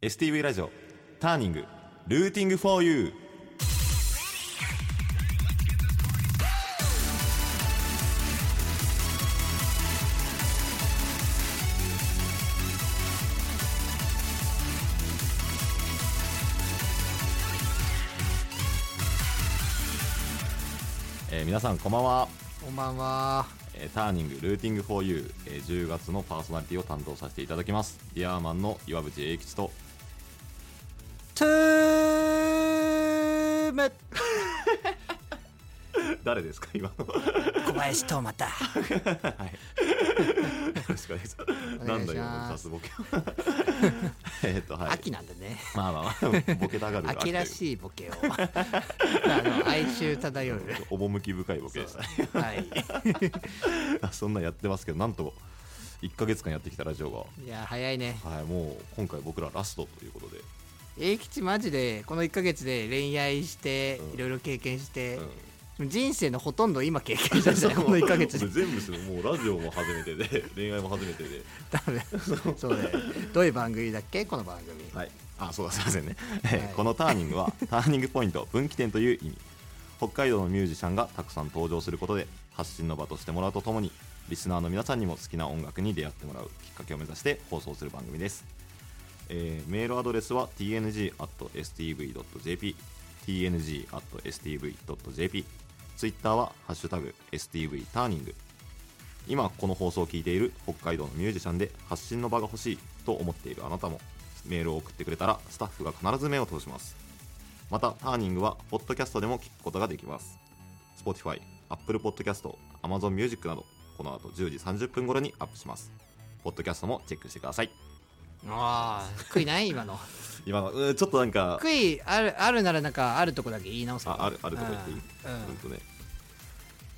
STV ラジオターニングルーティングフォーユーえー皆さんこんばんは、こんばんは。えーターニングルーティングフォーユー、えー10月のパーソナリティを担当させていただきます。ディアーマンの岩渕英吉とトゥーム誰ですか今の？小林とまた。はい。よろしくお願いします。おなんボケ。えっと、はい。秋なんでね。まあまあまあ、ボケたがる。秋らい。しいボケを。あの哀愁漂う。趣深いボケでしたね。はい。あ そんなんやってますけど、なんと。1ヶ月間やってきたラジオいや早いね。が、はい、もう今回僕らラストということで、英吉マジでこの1ヶ月で恋愛してうん。いろいろ経験してうん、人生のほとんど今経験したじゃないこの1ヶ月で。全部するもうラジオも初めてで 恋愛も初めてで。そうね。どういう番組だっけ？この番組。はい、あそうだすいませんね、はい。このターニングはターニングポイント分岐点という意味。北海道のミュージシャンがたくさん登場することで発信の場としてもらうとともにリスナーの皆さんにも好きな音楽に出会ってもらうきっかけを目指して放送する番組です、えーメールアドレスは tng.stv.jp tng.stv.jp ツイッターは「ハッシュタグ #stv ターニング」今この放送を聞いている北海道のミュージシャンで発信の場が欲しいと思っているあなたもメールを送ってくれたらスタッフが必ず目を通します。またターニングはポッドキャストでも聞くことができます。Spotify、Apple Podcast、Amazon Music などこの後10時30分頃にアップします。ポッドキャストもチェックしてください。ああ悔いない今の。今の。うーちょっとなんか悔いあるあるならなんかあるとこだけ言い直すああるあるとこ言ってい。い、うん。うん。うんとね。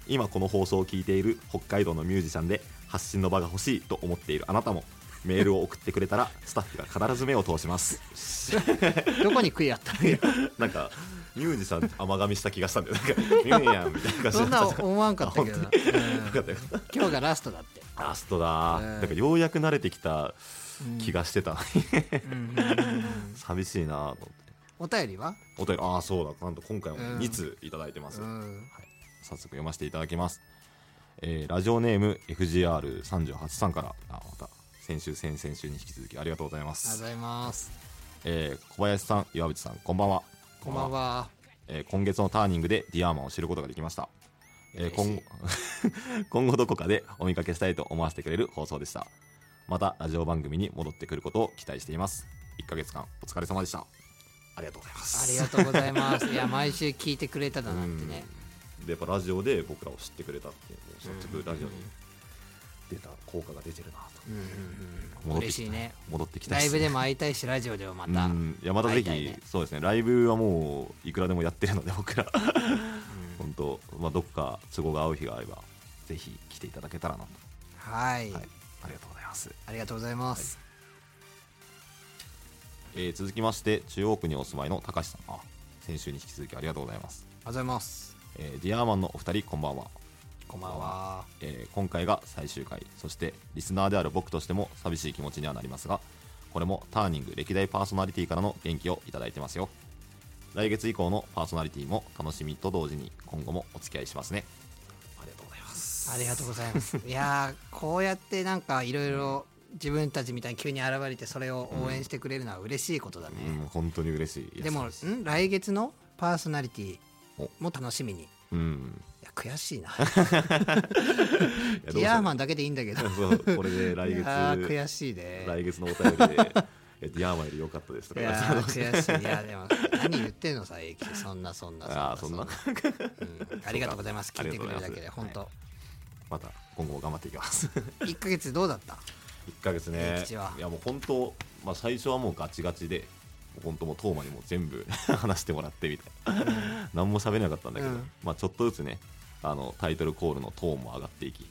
今この放送を聞いている北海道のミュージシャンで発信の場が欲しいと思っているあなたもメールを送ってくれたら スタッフが必ず目を通します。どこに悔いあったのよなんかミュージシャン甘噛みした気がしたんだよ。なんかミュージャンみたいな感じそんな思わんかったけどな、よかったよかった。今日がラストだって。ラストだ。うん。なんかようやく慣れてきた気がしてた、寂しいなと思って。お便りは、お便り。ああそうだ。なんと今回もうん。2通いただいてます、うん、早速読ませていただきます、えーラジオネーム FGR38 さんから。あまた先週先々週に引き続きありがとうございまありがとうすご、ざいます。えー小林さん岩渕さんこんばんは。こんばんは。えー今月のターニングでディアーマンを知ることができました、えー今後 今後どこかでお見かけしたいと思わせてくれる放送でしたまたラジオ番組に戻ってくることを期待しています。1ヶ月間お疲れ様でした。ありがとうございます。ありがとうございます。いや毎週聞いてくれただなんてね。うん。でやっぱラジオで僕らを知ってくれたっていうのも早速ラジオに出た効果が出てるなと。うんうんうん。戻ってきた。嬉しいね。戻ってきたライブでもも会いたいしラジオでもまた、うん。いやまたぜひ、そうですね。ライブはもういくらでもやってるので僕ら。本当まあどっか都合が合う日があればぜひ来ていただけたらなと。はい、はい。ありがとうございます、ありがとうございます、えー続きまして中央区にお住まいの高橋さん。あ先週に引き続きありがとうございます、ありがとうございます。えーディアーマンのお二人こんばんは。こんばんは。えー今回が最終回。そしてリスナーである僕としても寂しい気持ちにはなりますがこれもターニング歴代パーソナリティからの元気をいただいてますよ。来月以降のパーソナリティも楽しみと同時に今後もお付き合いしますねありがとうございます。いやーこうやってなんかいろいろ自分たちみたいに急に現れてそれを応援してくれるのは嬉しいことだね、うん本当に嬉しい。でもん？来月のパーソナリティお。も楽しみに。いうん。や悔しいな。いやマンだけでいいんだけど。そうこれで来い月悔しいね来月のお便りで。えディアーマンより良かったですとか。いや悔しい。いやでも何言ってんのさ永吉そんなそんなそんなうん。ありがとうございます。聞いてくれるだけで本当ございまた今後も頑張っていきます。一ヶ月どうだった？1ヶ月ね。いやもう本当、まあ、最初はもうガチガチで本当もうトーマにも全部 話してもらってみたいな。何も喋れなかったんだけど、うん。まあちょっとずつねあのタイトルコールのトーンも上がっていき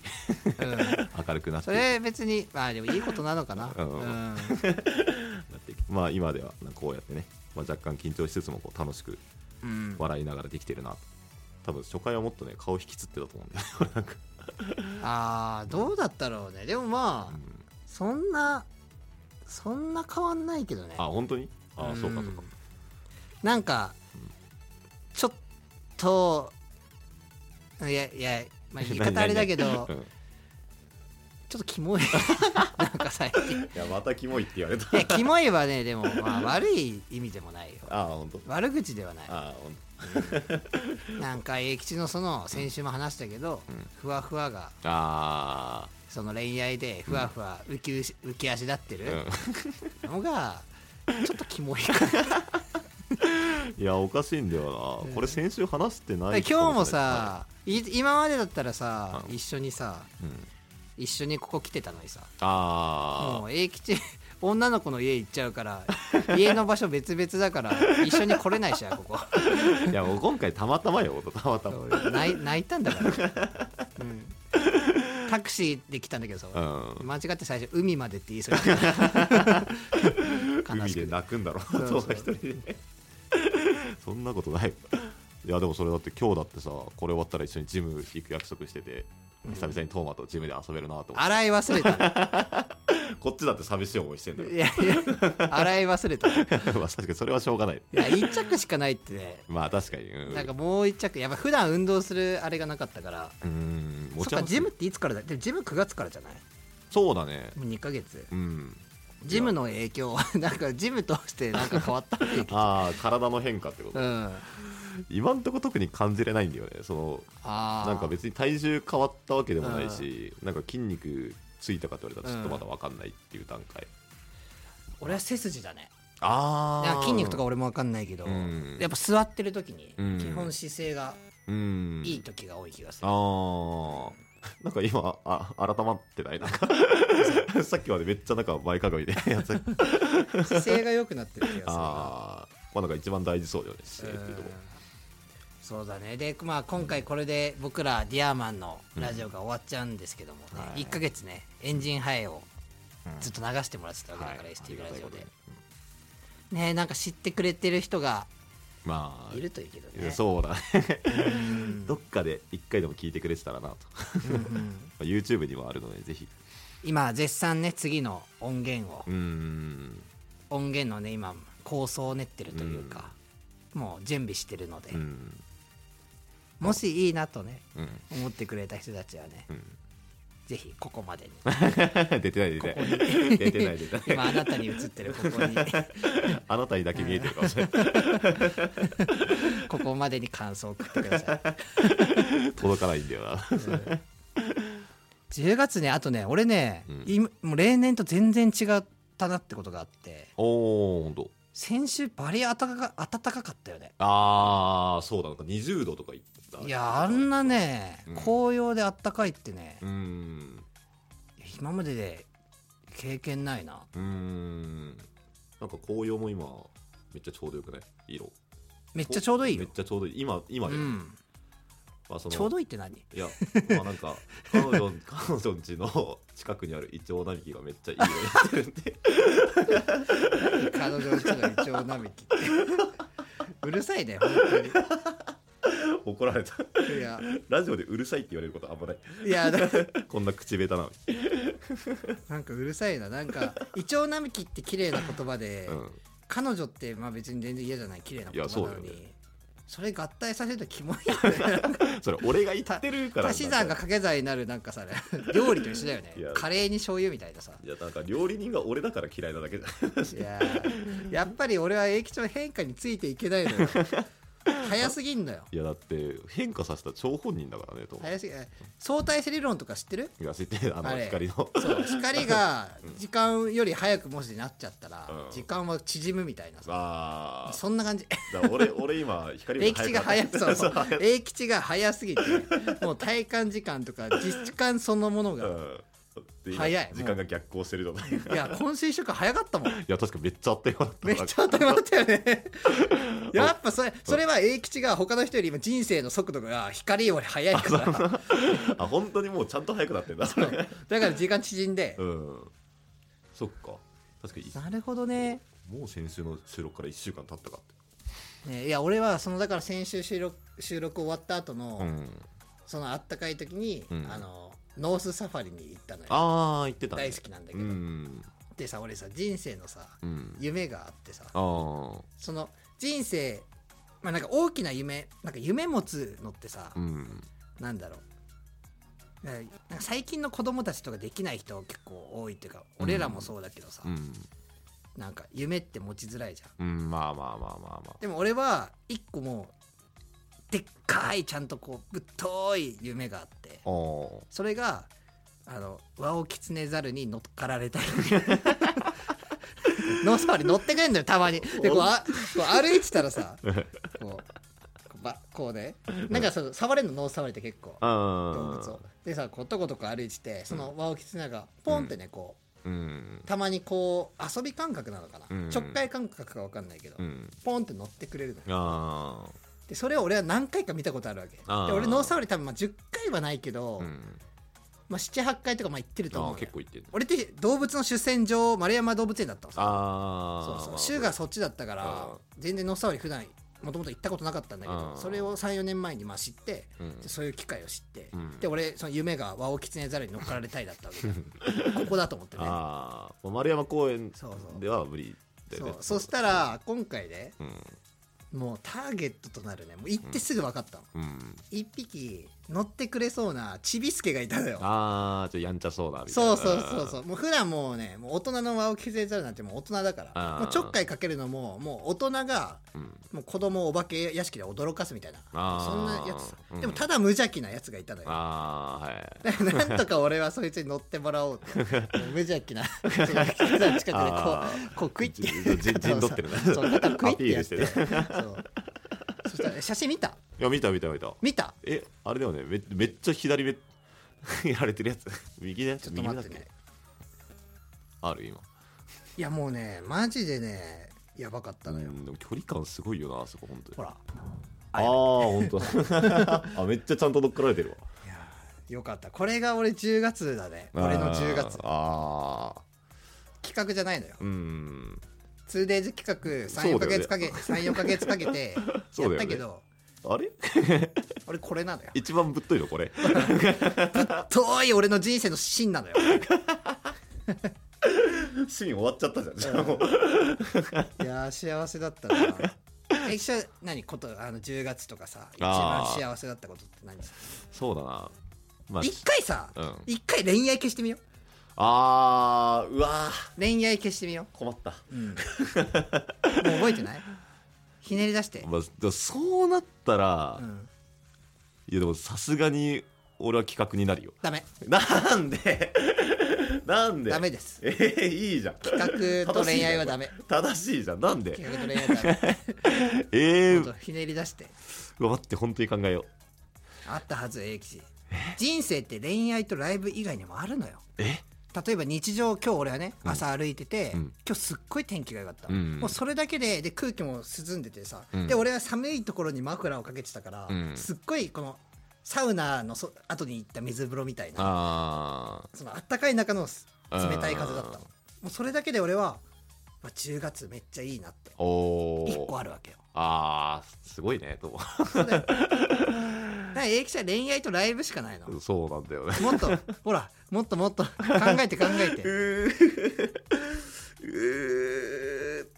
うん。明るくなってそれ別にまあでもいいことなのかな。うん。うん。まあ今ではこうやってね、まあ、若干緊張しつつもこう楽しくうん。笑いながらできてるなと。多分初回はもっとね顔引きつってたと思うんだよあーどうだったろうね。でもまあそんなそんな変わんないけどね。あ本当に？あそうかそうか。なんかちょっといやいや、まあ、言い方あれだけどうん。ちょっとキモい。なんか最近。いやまたキモいって言われた。いやキモいはねでも、まあ、悪い意味でもないよ。あ本当。悪口ではない。あ本なんか永吉のその先週も話したけど、うん。ふわふわが当あその恋愛でふわふわ浮き浮き足立ってーるうん。のがちょっとキモいからいやおかしいんだよな。これ先週話してない今日もさ、い。今までだったらさ、うん。一緒にさうん。一緒にここ来てたのにさ。あもう永吉女の子の家行っちゃうから家の場所別々だから一緒に来れないしやここ。あ いやもう今回たまたまよたまたま俺泣い泣いたんだから、うん、タクシーで来たんだけどさ、うん。間違って最初海までって言いそう 海で泣くんだろそうそう。そう一人でそんなことない。いやでもそれだって今日だってさこれ終わったら一緒にジム行く約束してて久々にトーマとジムで遊べるなと思って、洗い忘れた こっちだって寂しい思いしてんだよ。いやいや洗い忘れた。い まあ確かにそれはしょうがない。や一着しかないって。ねまあ確かに。うん。なんかもう一着やっぱ普段運動するあれがなかったから。うん。そっかジムっていつからだ？でもジム9月からじゃない？そうだね。もう2ヶ月。うん。ジムの影響 なんかジム通してなんか変わったっていう。ああ体の変化ってこと、うん。今んとこ特に感じれないんだよね。そのああなんか別に体重変わったわけでもないしなんか筋肉ついたかって言われたらちょっとまだ分かんないっていう段階、俺は背筋だね。あなんか筋肉とか俺も分かんないけど、うん。やっぱ座ってる時にうん。基本姿勢がうん。いい時が多い気がする、あー。なんか今あ改まってない？なんか さっきまでめっちゃなんか前かがみで やつ姿勢が良くなってる気がするな。あー。まあなんか一番大事そうだよね姿勢っていうとこ。うんそうだね。で、まあ、今回これで僕らディアーマンのラジオが終わっちゃうんですけどもね、はい。1ヶ月ねエンジンハイをうん。ずっと流してもらってたわけだから、はい。ST ラジオで。うんねなんか知ってくれてる人がまあいるといいけどね。そうだね。うん。どっかで一回でも聞いてくれてたらなと。うんうん。まあ YouTube にもあるのでぜひ。今絶賛ね次の音源を。音源のね今構想を練ってるというか、もう準備してるので、うんもしいいなとねうん。思ってくれた人たちはねうん。ぜひここまでに。出てない出てない。に。出てない出てない。今あなたに映ってるここに。あなたにだけ見えてるかもしれない。ここまでに感想を送ってください。届かないんだよな。10月ねあとね俺ね、うん。今もう例年と全然違ったなってことがあって。おおほんと。先週バリ暖かか暖かかったよね。ああそうだ。なんか20度とかいったいやあんなね、うん。紅葉で暖かいってね。うーん今までで経験ないな。うーん。なんか紅葉も今めっちゃちょうどよくない？色。めっちゃちょうどいいよ。めっちゃちょうどいい。今今で、うん。まあ、そのちょうどいいって何？いやまあなんか彼女 彼女ん家の近くにあるイチョウ並木がめっちゃいい色になってるんで。彼女の家のイチョウ並木って。うるさいね本怒られた。いや。ラジオでうるさいって言われることあんまない。いやだこんな口下手なのに。なんかうるさいな。なんかイチョウ並木って綺麗な言葉で、うん。彼女ってまあ別に全然嫌じゃない綺麗な言葉なのに。それ合体させるとキモいよね。それ俺が言ってるから足し算が掛け算になるなんかさ料理と一緒だよね。いや。カレーに醤油みたいなさ。いやなんか料理人が俺だから嫌いなだけじゃんいやー。やっぱり俺は永吉の変化についていけないのよ早すぎんのよ。いやだって変化させた張本人だからねと。早すぎ相対性理論とか知ってる？いや知ってる。あのあれ。光の。そう光が 時間より早くもしなっちゃったら、うん。時間は縮むみたいなさ。ああそんな感じ。だから俺俺今光永吉が早く そうそう。吉が早すぎてもう体感時間とか実時間そのものが、うんで今早い。時間が逆行してる状態いいや今週一週間早かったもん。や確かめっちゃあったようだった。めっちゃ当たり前だったよね。やっぱそれそれは永吉が他の人より今人生の速度が光より速いから。あ本当にもうちゃんと早くなってんだ。それだから時間縮んで。うん。そっか。確かに。なるほどね。もう先週の収録から1週間経ったかって。ねいや俺はそのだから先週収録収録終わった後の、うん。そのあったかい時に、うん。あのノースサファリに行ったのよ。ああ言ってたね。大好きなんだけど、うん。ってさ俺さ人生のさうん。夢があってさその人生まあなんか大きな夢なんか夢持つのってさ、うん。なんだろう。なんか最近の子供たちとかできない人結構多いっていうか俺らもそうだけどさ、うん。なんか夢って持ちづらいじゃん。うんまあまあまあまあまあ。でも俺は一個もうでっかいちゃんとこうぶっとい夢があって。おそれがあのワオキツネザルに乗っかられたい。ノーサファリ乗ってくれんだよたまに。でこうあこう歩いてたらさ こうこうばこうね。なんかその触れんの？ノーサファリって結構。動あ物を。でさこうとことこ歩いててそのワオキツネがポンってねこううん。たまにこう遊び感覚なのかな、うん。ちょっかい感覚か分かんないけど、うん。ポンって乗ってくれるのよ。あでそれを俺は何回か見たことあるわけ。であー。俺ノーサファリ多分まあ10回はないけど、あうん。まあ、78回とかまあ行ってるとあ思う。結構いってる俺って動物の主戦場丸山動物園だったのさ。ああそうそう。週がそっちだったから全然ノースサファリ普段もともと行ったことなかったんだけどそれを34年前にまあ知ってうん。でそういう機会を知って、うん。で俺その夢がワオキツネザルに乗っかられたいだったわけ。だ ここだと思ってね。ああ丸山公園そうそう。では無理だよね。そう。そしたら今回ねうんもうターゲットとなるね。もう行ってすぐ分かったの、うん。一匹乗ってくれそうなちびすけがいたのよ。ああちょっとやんちゃそうなみたいな。そうそうそうそう。もう普段もうねもう大人の輪を削れざるなんてもう大人だから。もうちょっかいかけるのももう大人がうん。もう子供をお化け屋敷で驚かすみたいな。そんなやつ。さ、うん。でもただ無邪気なやつがいたのよ。ああはい。なんとか俺はそいつに乗ってもらおうって。無邪気な近くでこ あうこうクイッてじじ陣取ってるね。そう肩クイッてやってアピールしてそうそしたらえ写真見た？いや見た見た見た。見た？えあれだよね。めめっちゃ左目 やられてるやつ。右ねちょっと待ってね。ある今。いやもうねマジでねやばかったのよ、うんでも距離感すごいよなあそこ本当に。ほら。あ あ本当だあめっちゃちゃんと乗っかられてるわ。いやーよかった。これが俺10月だね。俺の10月。ああ企画じゃないのよ。ーうん 2days 企画34ヶそうだよね。月かけ、34ヶ月かけてそうだよね。やったけど、あれ？俺これなのよ。一番ぶっといのこれ。遠い俺の人生の芯なのよ。シーン終わっちゃったじゃん。じゃあも。ういやー幸せだったな。え一緒何？ことあの10月とかさ一番あー幸せだったことって何？ですかそうだな。まあ。一回さうん。一回恋愛消してみよう。あーうわー。恋愛消してみよ困った。う、うん、もう覚えてない？ひねり出して、まあ、でもそうなったら、うん、いやでもさすがに俺は企画になるよ。ダメ。なんで？なんで？ダメです。えー、いいじゃん。企画と恋愛はダメ。正しいじゃん。なんで？企画と恋愛はダメ。えー。もっとひねり出して。待って本当に考えよあったはず英吉人生って恋愛とライブ以外にもあるのよ。うえ？例えば日常今日俺はねうん。朝歩いてて、うん。今日すっごい天気が良かった、うんもうそれだけでで空気も涼んでてさ、うん。で俺は寒いところにマフラーをかけてたから、うん。すっごいこのサウナのそ後に行った水風呂みたいなあそのあったかい中の冷たい風だった。もうそれだけで俺は、まあ、10月めっちゃいいなって。ー。お1個おあるわけよ。あーすごいねと。そうだよ。だから英吉は恋愛とライブしかないの？そうなんだよね。もっとほらもっともっと考えて考えて。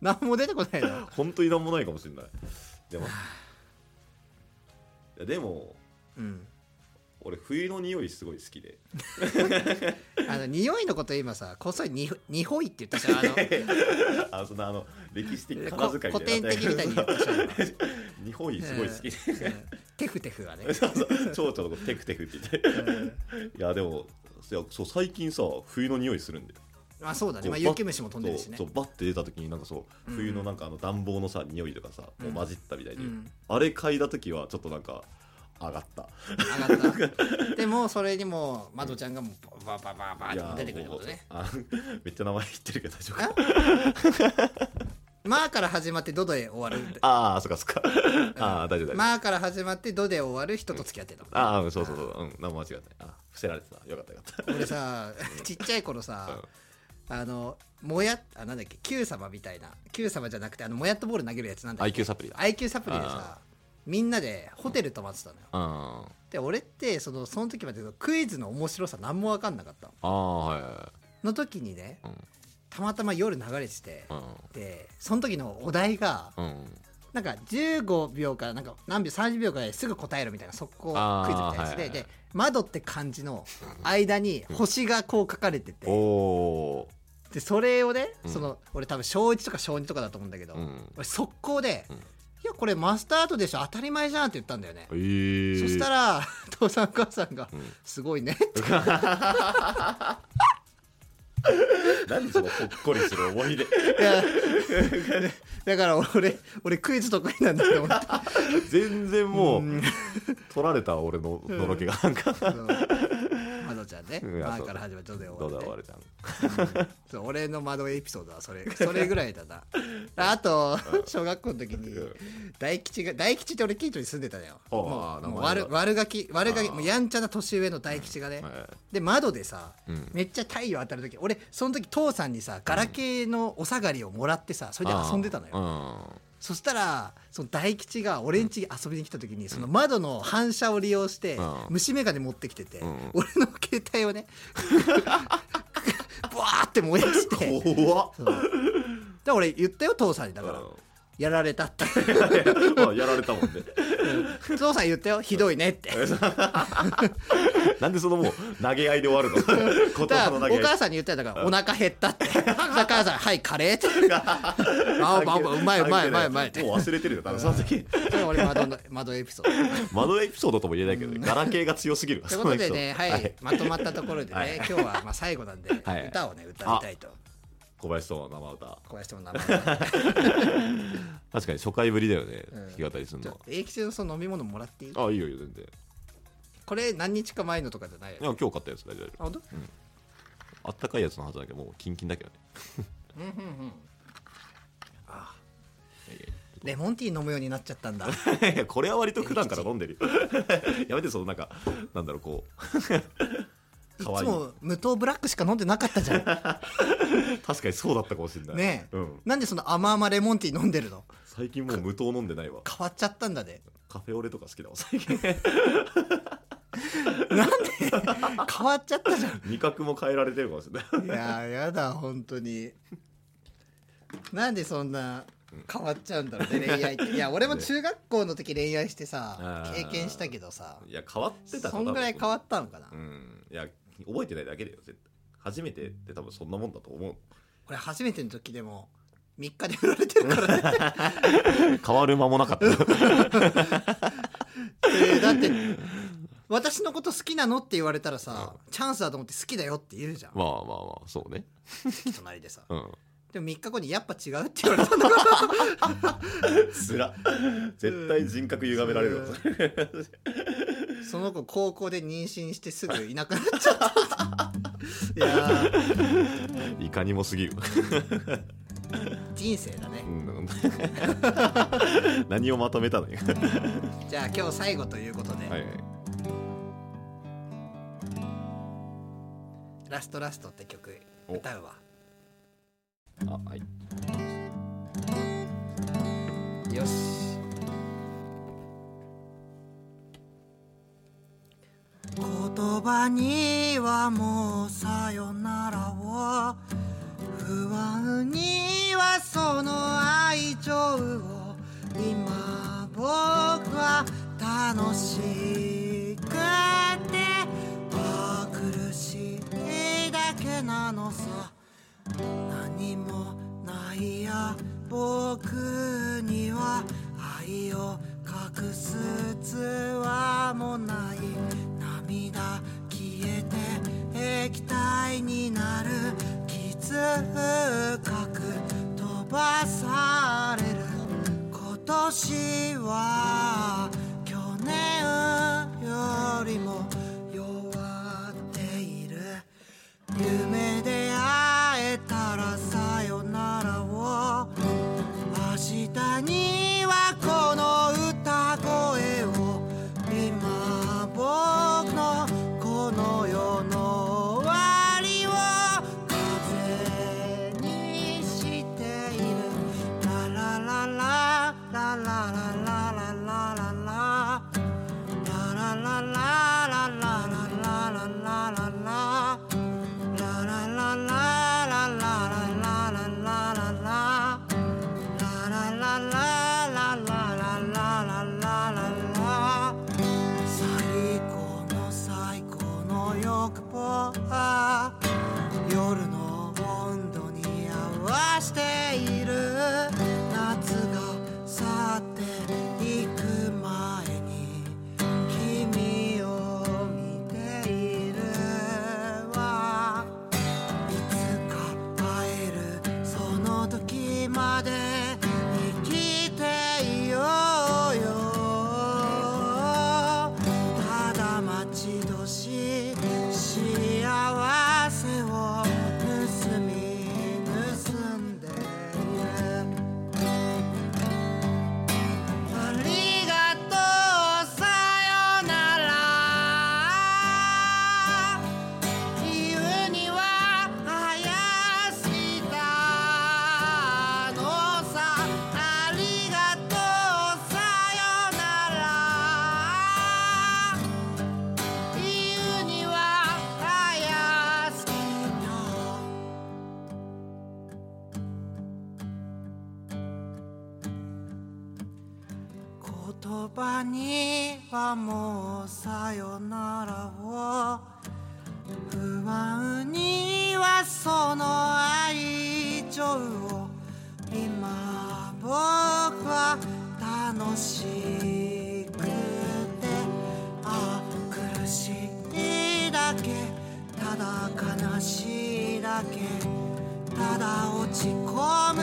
何も出てこないの？本当になんもないかもしれない。でも。いやでもうん俺冬の匂いすごい好きで。あの匂いのこと今さこっそりににほいって言ったじゃんあの。あそのあの歴史的こ仮名遣い古典的みたいに言ったじゃん。今日本すごい好き。で、うん。テフテフがね、そうそう蝶々のことテクテクって言って。いやでもいやそう最近さ冬の匂いするんだよ。まあそうだね、まあ、雪虫も飛んでるしね。そうバッて出た時になんかそううん。冬のなんかあの暖房のさ匂いとかさ、もう混じったみたいで、うん。あれ嗅いだ時はちょっとなんか上がった。上がった。でもそれにもまどちゃんがもうババババって出てくるってことね。めっちゃ名前言ってるけど大丈夫あかまあから始まってドで終わるああそっかそっか。ああ大丈夫大丈夫、まあから始まってドで終わる人と付き合ってたの。ああそうそうそう。うん何も間違ってない。あ伏せられてた。よかったよかった。俺さちっちゃい頃さ、あのもやあなんだっけ Q 様みたいな。Q 様じゃなくてあのもやっとボール投げるやつなんだっけ？IQ サプリだ。IQ サプリでさみんなでホテル泊まってたのよ。あで俺ってそのその時までクイズの面白さ何も分かんなかったの。ああはいはの時にねいはいたまたま夜流れててうん。でその時のお題がうん。うんなんか15秒からなんか何秒30秒からですぐ答えるみたいな速攻クイズみたいなやつで、あーはいで窓って漢字の間に星がこう書かれてて、おおでそれをね、うん。その俺多分小1とか小2とかだと思うんだけど、ーうん。俺速攻で、うんいやこれマスタードでしょ。当たり前じゃんって言ったんだよね、えー、そしたら 父さん母さんがうん「すごいね」っ て何そのほっこりする思い出。いやだから俺俺クイズ得意なんだと思って。全然もううん。取られた俺ののろけがなんかね。うん「まあ」から始まって「どうでどう終わだ終ってん。そう俺の窓エピソードはそれそれぐらいだな。あと小学校の時に大吉が大吉って俺近所に住んでたのよ。ああもうもう名前が。悪悪ガキ悪ガキああ。もうやんちゃな年上の大吉がね、はい。で窓でさ、うん。めっちゃ太陽当たる時俺その時父さんにさガラケーのお下がりをもらってさそれで遊んでたのよ、よそしたらその大吉が俺ん家に遊びに来た時にその窓の反射を利用してうん。虫眼鏡持ってきてて、うん。俺の携帯をね ブワーって燃やして怖っ。俺言ったよ父さんに。だから、やられたって。やられたもんね父さん言ったよ。ひどいねって。なんでそのもう投げ合いで終わるの？お母さんに言ったよ。だからお腹減ったって。だから母さんはいカレーって。ああまあまあうまいうまいうまいうまいってもう忘れてるよ多分その時それ俺窓の窓エピソード。窓エピソードとも言えないけどガラケーが強すぎるわ。ということでね、はい、まとまったところでね、はい。今日はまあ最後なんで、はい。歌をね、歌いたいと。小林との生歌。小林とも名前確かに初回ぶりだよねうん。弾き語りするの永吉のその飲み物もらっていい？あいいよいいよ全然。いこれ何日か前のとかじゃない？よねや今日買ったやつ大丈夫。あ、本当？あったかいやつのはずだけどもうキンキンだけどね。うんうんうん。あいやいレモンティー飲むようになっちゃったんだ。これは割と普段から飲んでるよ。やめてそのなんかなんだろうこうい。つも無糖ブラックしか飲んでなかったじゃん。確かにそうだったかもしれない。ねえ。うん、なんでその甘々レモンティー飲んでるの？最近もう無糖飲んでないわ。変わっちゃったんだね。カフェオレとか好きだわ最近。なんで？変わっちゃったじゃん。味覚も変えられてるかもしれない。いやーやだ本当に。なんでそんな変わっちゃうんだろうね恋愛って。いや俺も中学校の時恋愛してさ経験したけどさ。いや変わってたそんぐらい変わっったのかな、うん。いや覚えてないだけだよ絶対。初めてって多分そんなもんだと思う。俺初めての時でも3日で振られてるからね。変わる間もなかった。えーだって私のこと好きなのって言われたらさ、チャンスだと思って好きだよって言うじゃん、まあまあまあそうね。隣でさ。うん。でも3日後にやっぱ違うって言われたんだからつら。絶対人格歪められるわ。それその子高校で妊娠してすぐいなくなっちゃった。いやー。いかにもすぎる。人生だね。うん。何をまとめたのよ。じゃあ今日最後ということで、はいはい。ラストラストって曲お。歌うわ。あはいにはもうさよならを。不安にはその愛情を今僕は楽しくてあ苦しいだけなのさ。何もないや僕には愛を隠す器もない。涙消えて液体になる。傷深く飛ばされる。今年はだけただ落ち込む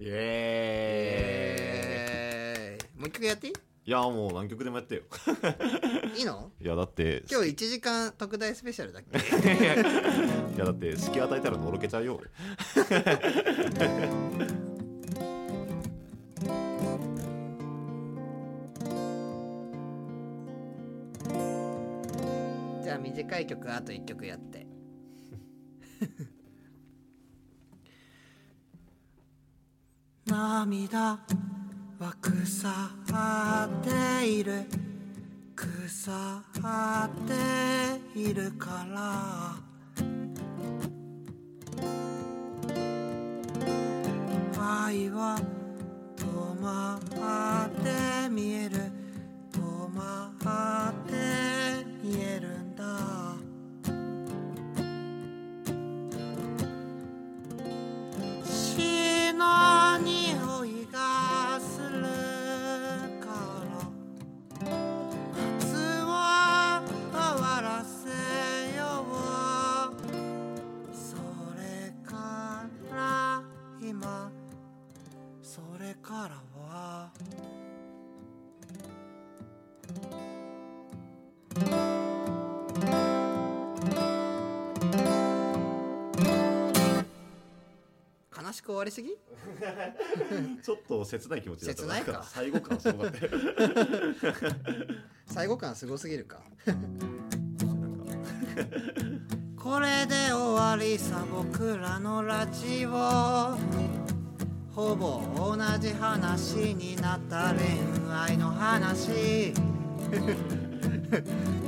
イエーイ。もう一曲やっていい？やもう何曲でもやってよ。い いいの？いやだって今日1時間特大スペシャルだっけ？いやだって隙与えたらのろけちゃうよ俺。じゃあ短い曲あと1曲やって涙は腐っている。腐っているから。愛は止まって見える。止まってく終わりすぎ？ちょっと切ない気持ちだった切ないか。ん最後感すごかった。よ最後感すごすぎるか。これで終わりさ僕らのラジオ。ほぼ同じ話になった恋愛の話。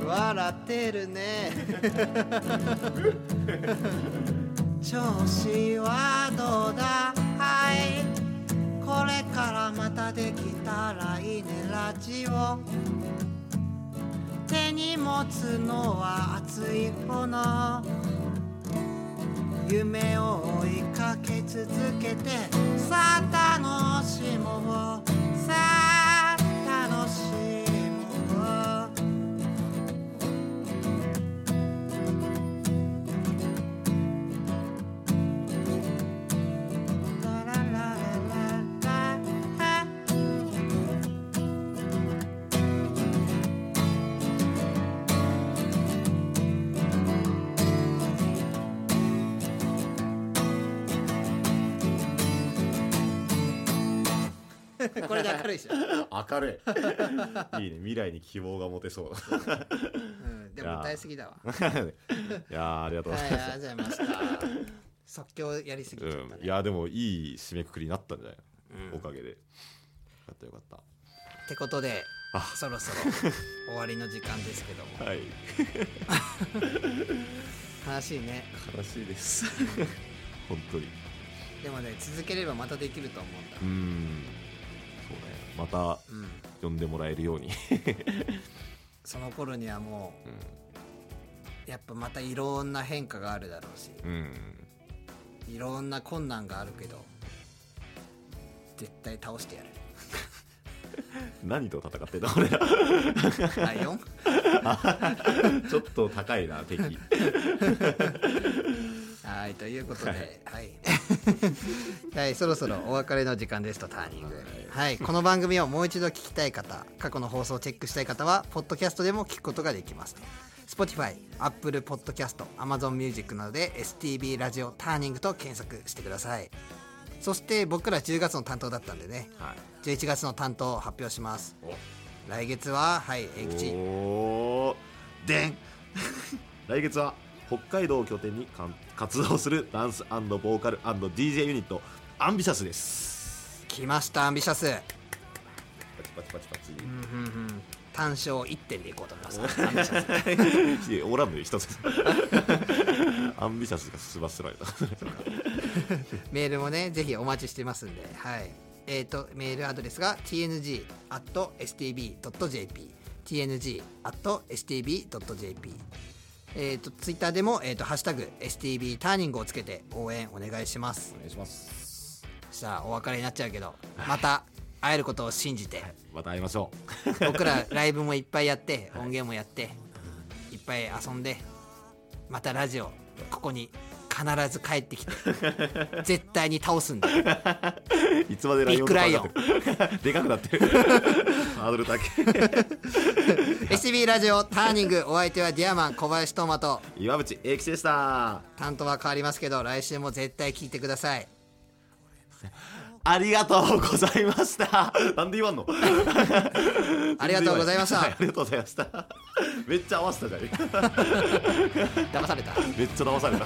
笑ってるね。調子は手に持つのは熱い炎夢を追いかけ続けて。さあ楽しもう。さあ楽しもうこれで明るいでしょ、明るい。いいね。未来に希望が持てそう。うん、でも歌いすぎだわ。いやー。ありがとうごはいざいます、ありがとうございました即興やりすぎちゃったね。うん、いやでもいい締めくくりになったんじゃない、うん。おかげで。よかったよかっってことであ。そろそろ終わりの時間ですけども。たはい。悲しいね。悲しいです。本当に。でもね続ければまたできると思うんだ。うんまたうん。呼んでもらえるように、その頃にはもううやっぱまたいろんな変化があるだろうし。んうん、いろんな困難があるけど絶対倒してやる。何と戦ってんだ俺ら。ライオン？ちょっと高いな敵はいということで、ははい。い、はい、そろそろお別れの時間ですとターニングはい。この番組をもう一度聞きたい方過去の放送をチェックしたい方はポッドキャストでも聞くことができます。Spotify、Apple Podcast、Amazon Music などで STB ラジオターニングと検索してください。そして僕ら10月の担当だったんでね。はい。11月の担当を発表します。お。来月ははい英吉でん。来月は北海道を拠点に活動するダンスボーカル &DJ ユニットアンビシャスです。来ましたアンビシャス。パチパチパチパチ、うんうんうん。単勝1点でいこうと思います。アンビシャス。オーランドで一つアンビシャスがすばすられた メールもねぜひお待ちしてますんで。はい。えっ、とメールアドレスが tng.stb.jp tng.stb.jp えっ、とツイッターでも、えー、とハッシュタグ STB ターニングをつけて応援お願いします。お願いします。さあお別れになっちゃうけどまた会えることを信じてまた会いましょ僕らライブもいっぱいやって 音源もやっていっぱい遊んでまたラジオここに必ず帰ってきて。絶対に倒すんでういつまでライオンとビッグライオン。ン でかくなってる。ハードル高い。SB ラジオターニングお相手はディアマン小林トマト岩渕英吉でした。担当は変わりますけど来週も絶対聞いてくださいありがとうございました。なんで言わんの？ありがとうございました。は いありがとうございました。めっちゃ合わせたじゃん。騙された。めっちゃ騙された